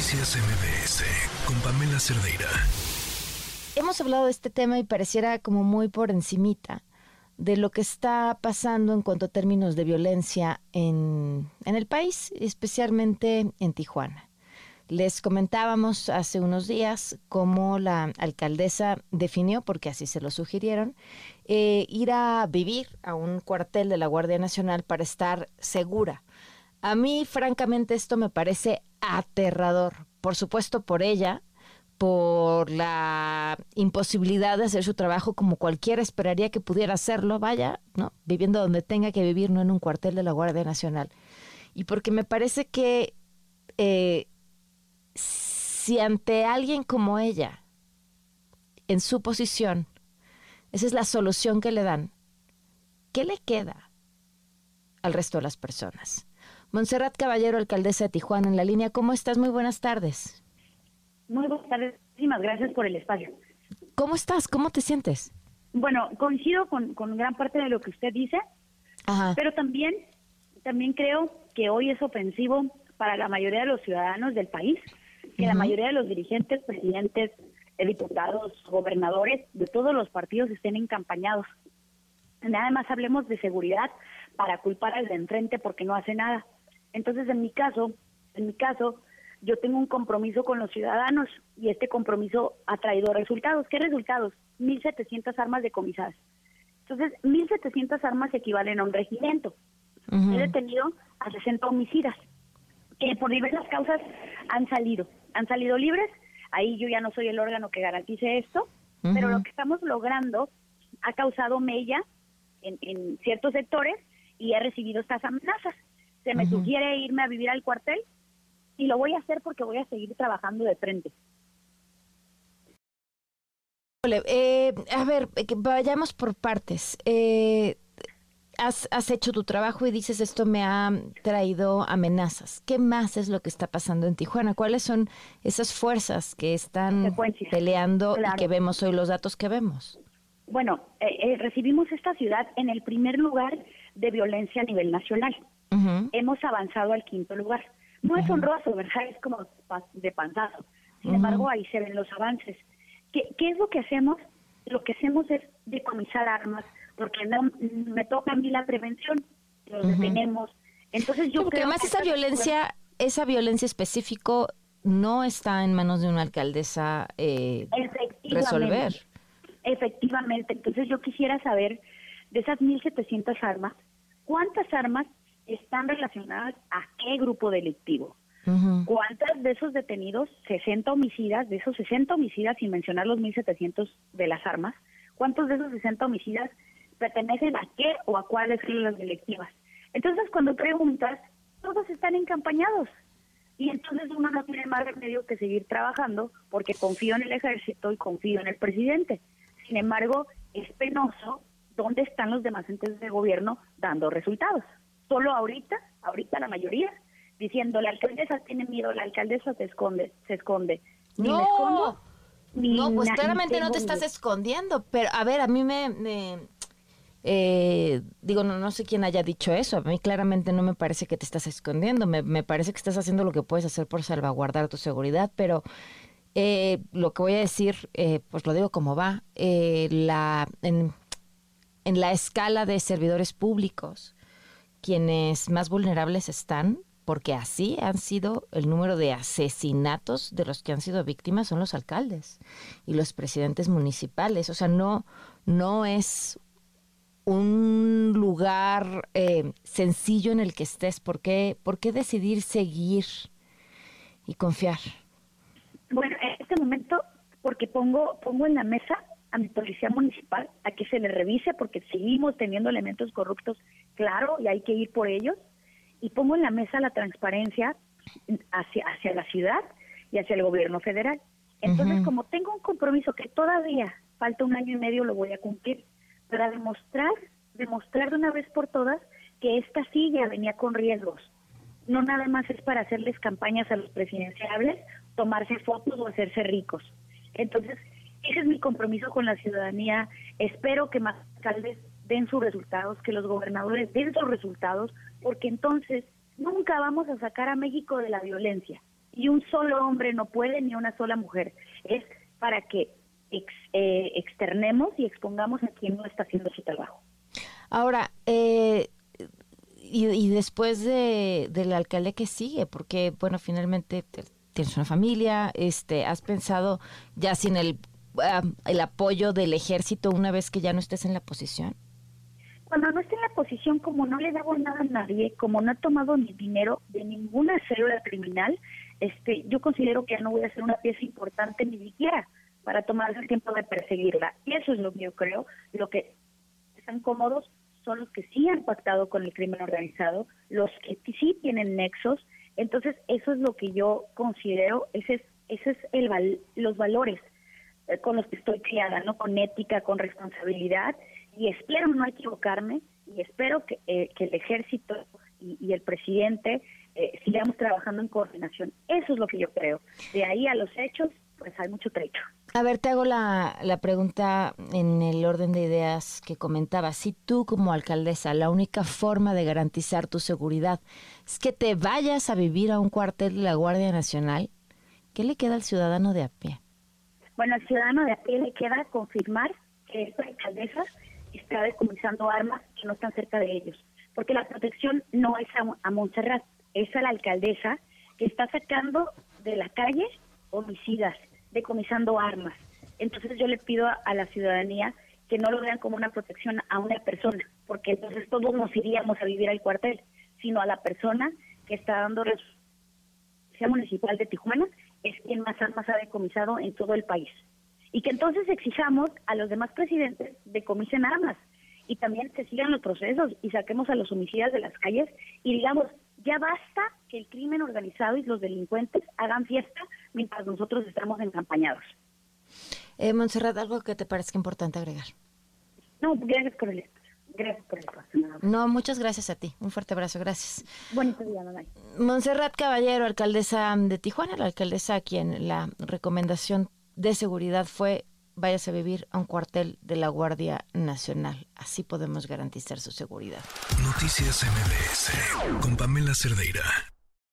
Noticias MBS con Pamela Cerdeira. Hemos hablado de este tema y pareciera como muy por encimita de lo que está pasando en cuanto a términos de violencia en, en el país, especialmente en Tijuana. Les comentábamos hace unos días cómo la alcaldesa definió, porque así se lo sugirieron, eh, ir a vivir a un cuartel de la Guardia Nacional para estar segura. A mí, francamente, esto me parece aterrador. Por supuesto, por ella, por la imposibilidad de hacer su trabajo como cualquiera esperaría que pudiera hacerlo, vaya, ¿no? Viviendo donde tenga que vivir, no en un cuartel de la Guardia Nacional. Y porque me parece que eh, si ante alguien como ella, en su posición, esa es la solución que le dan, ¿qué le queda al resto de las personas? Montserrat Caballero, alcaldesa de Tijuana, en la línea, ¿cómo estás? Muy buenas tardes. Muy buenas tardes, muchísimas gracias por el espacio. ¿Cómo estás? ¿Cómo te sientes? Bueno, coincido con, con gran parte de lo que usted dice, Ajá. pero también, también creo que hoy es ofensivo para la mayoría de los ciudadanos del país que la mayoría de los dirigentes, presidentes, eh, diputados, gobernadores de todos los partidos estén encampañados. Nada más hablemos de seguridad para culpar al de enfrente porque no hace nada. Entonces, en mi caso, en mi caso, yo tengo un compromiso con los ciudadanos y este compromiso ha traído resultados. ¿Qué resultados? 1.700 armas decomisadas. Entonces, 1.700 armas equivalen a un regimiento. He detenido a 60 homicidas que por diversas causas han salido han salido libres. Ahí yo ya no soy el órgano que garantice esto, pero lo que estamos logrando ha causado mella en, ciertos sectores y he recibido estas amenazas. Se me sugiere irme a vivir al cuartel y lo voy a hacer porque voy a seguir trabajando de frente. Eh, a ver, vayamos por partes. Eh, has, hecho tu trabajo y dices esto me ha traído amenazas. ¿Qué más es lo que está pasando en Tijuana? ¿Cuáles son esas fuerzas que están peleando y que vemos hoy los datos que vemos? Bueno, eh, eh, recibimos esta ciudad en el primer lugar de violencia a nivel nacional. Hemos avanzado al quinto lugar. No es honroso, ¿verdad? Es como de panzazo. Sin embargo, ahí se ven los avances. ¿Qué, ¿Qué es lo que hacemos? Lo que hacemos es decomisar armas, porque no me toca a mí la prevención, lo detenemos. Entonces yo porque además esa violencia, esa violencia específico no está en manos de una alcaldesa eh, resolver. Efectivamente, entonces yo quisiera saber de esas 1.700 armas, ¿cuántas armas están relacionadas a qué grupo delictivo? ¿Cuántas de esos detenidos, 60 homicidas, de esos 60 homicidas, sin mencionar los 1.700 de las armas, cuántos de esos 60 homicidas pertenecen a qué o a cuáles las directivas. Entonces, cuando preguntas, todos están encampañados. Y entonces uno no tiene más remedio que seguir trabajando porque confío en el ejército y confío en el presidente. Sin embargo, es penoso dónde están los demás entes de gobierno dando resultados. Solo ahorita, ahorita la mayoría, diciendo la alcaldesa tiene miedo, la alcaldesa se esconde, se esconde. Ni no, me escondo, no, pues claramente no te estás escondiendo, pero a ver, a mí me eh, digo, no, no sé quién haya dicho eso. A mí claramente no me parece que te estás escondiendo. Me, parece que estás haciendo lo que puedes hacer por salvaguardar tu seguridad, pero eh, lo que voy a decir, eh, pues lo digo como va. Eh, la, en, en la escala de servidores públicos, quienes más vulnerables están, porque así han sido el número de asesinatos de los que han sido víctimas son los alcaldes y los presidentes municipales. O sea, no, no es un lugar eh, sencillo en el que estés? ¿Por qué, ¿Por qué decidir seguir y confiar? Bueno, en este momento, porque pongo, pongo en la mesa a mi policía municipal a que se le revise, porque seguimos teniendo elementos corruptos, claro, y hay que ir por ellos, y pongo en la mesa la transparencia hacia, hacia la ciudad y hacia el gobierno federal. Entonces, como tengo un compromiso que todavía falta un año y medio, lo voy a cumplir para demostrar, demostrar de una vez por todas que esta silla venía con riesgos. No nada más es para hacerles campañas a los presidenciables, tomarse fotos o hacerse ricos. Entonces, ese es mi compromiso con la ciudadanía. Espero que más alcaldes den sus resultados, que los gobernadores den sus resultados, porque entonces nunca vamos a sacar a México de la violencia. y un solo hombre no puede ni una sola mujer. Es para que eh, externemos y expongamos a quien no está haciendo su trabajo. Ahora, eh, y, después de, del alcalde que sigue, porque, bueno, finalmente tienes una familia, este, has pensado ya sin el, el apoyo del ejército una vez que ya no estés en la posición. Cuando no esté en la posición, como no le debo nada a nadie, como no ha tomado ni dinero de ninguna célula criminal, este, yo considero que ya no voy a ser una pieza importante ni siquiera para tomarse el tiempo de perseguirla. Y eso es lo que yo creo, lo que están cómodos son los que sí han pactado con el crimen organizado, los que sí tienen nexos. Entonces, eso es lo que yo considero, ese es, ese es el los valores con los que estoy criada, ¿no? Con ética, con responsabilidad y espero no equivocarme y espero que, eh, que el ejército y, el presidente eh, sigamos trabajando en coordinación. Eso es lo que yo creo. De ahí a los hechos, pues hay mucho trecho. A ver, te hago la, la pregunta en el orden de ideas que comentaba. Si tú como alcaldesa, la única forma de garantizar tu seguridad es que te vayas a vivir a un cuartel de la Guardia Nacional, ¿qué le queda al ciudadano de a pie? Bueno, al ciudadano de a pie le queda confirmar que esta alcaldesa está decomisando armas que no están cerca de ellos. Porque la protección no es a, a Montserrat, es a la alcaldesa que está sacando de la calle homicidas decomisando armas. Entonces yo le pido a, la ciudadanía que no lo vean como una protección a una persona, porque entonces todos nos iríamos a vivir al cuartel, sino a la persona que está dando la municipal de Tijuana es quien más armas ha decomisado en todo el país. Y que entonces exijamos a los demás presidentes decomisen armas y también se sigan los procesos y saquemos a los homicidas de las calles y digamos, ya basta que el crimen organizado y los delincuentes hagan fiesta mientras nosotros estamos encampañados. Eh, Montserrat, ¿algo que te parezca importante agregar? No, gracias por el Gracias por el No, muchas gracias a ti. Un fuerte abrazo, gracias. Bonito día, mamá. Montserrat Caballero, alcaldesa de Tijuana, la alcaldesa a quien la recomendación de seguridad fue váyase a vivir a un cuartel de la Guardia Nacional. Así podemos garantizar su seguridad. Noticias MBS con Pamela Cerdeira.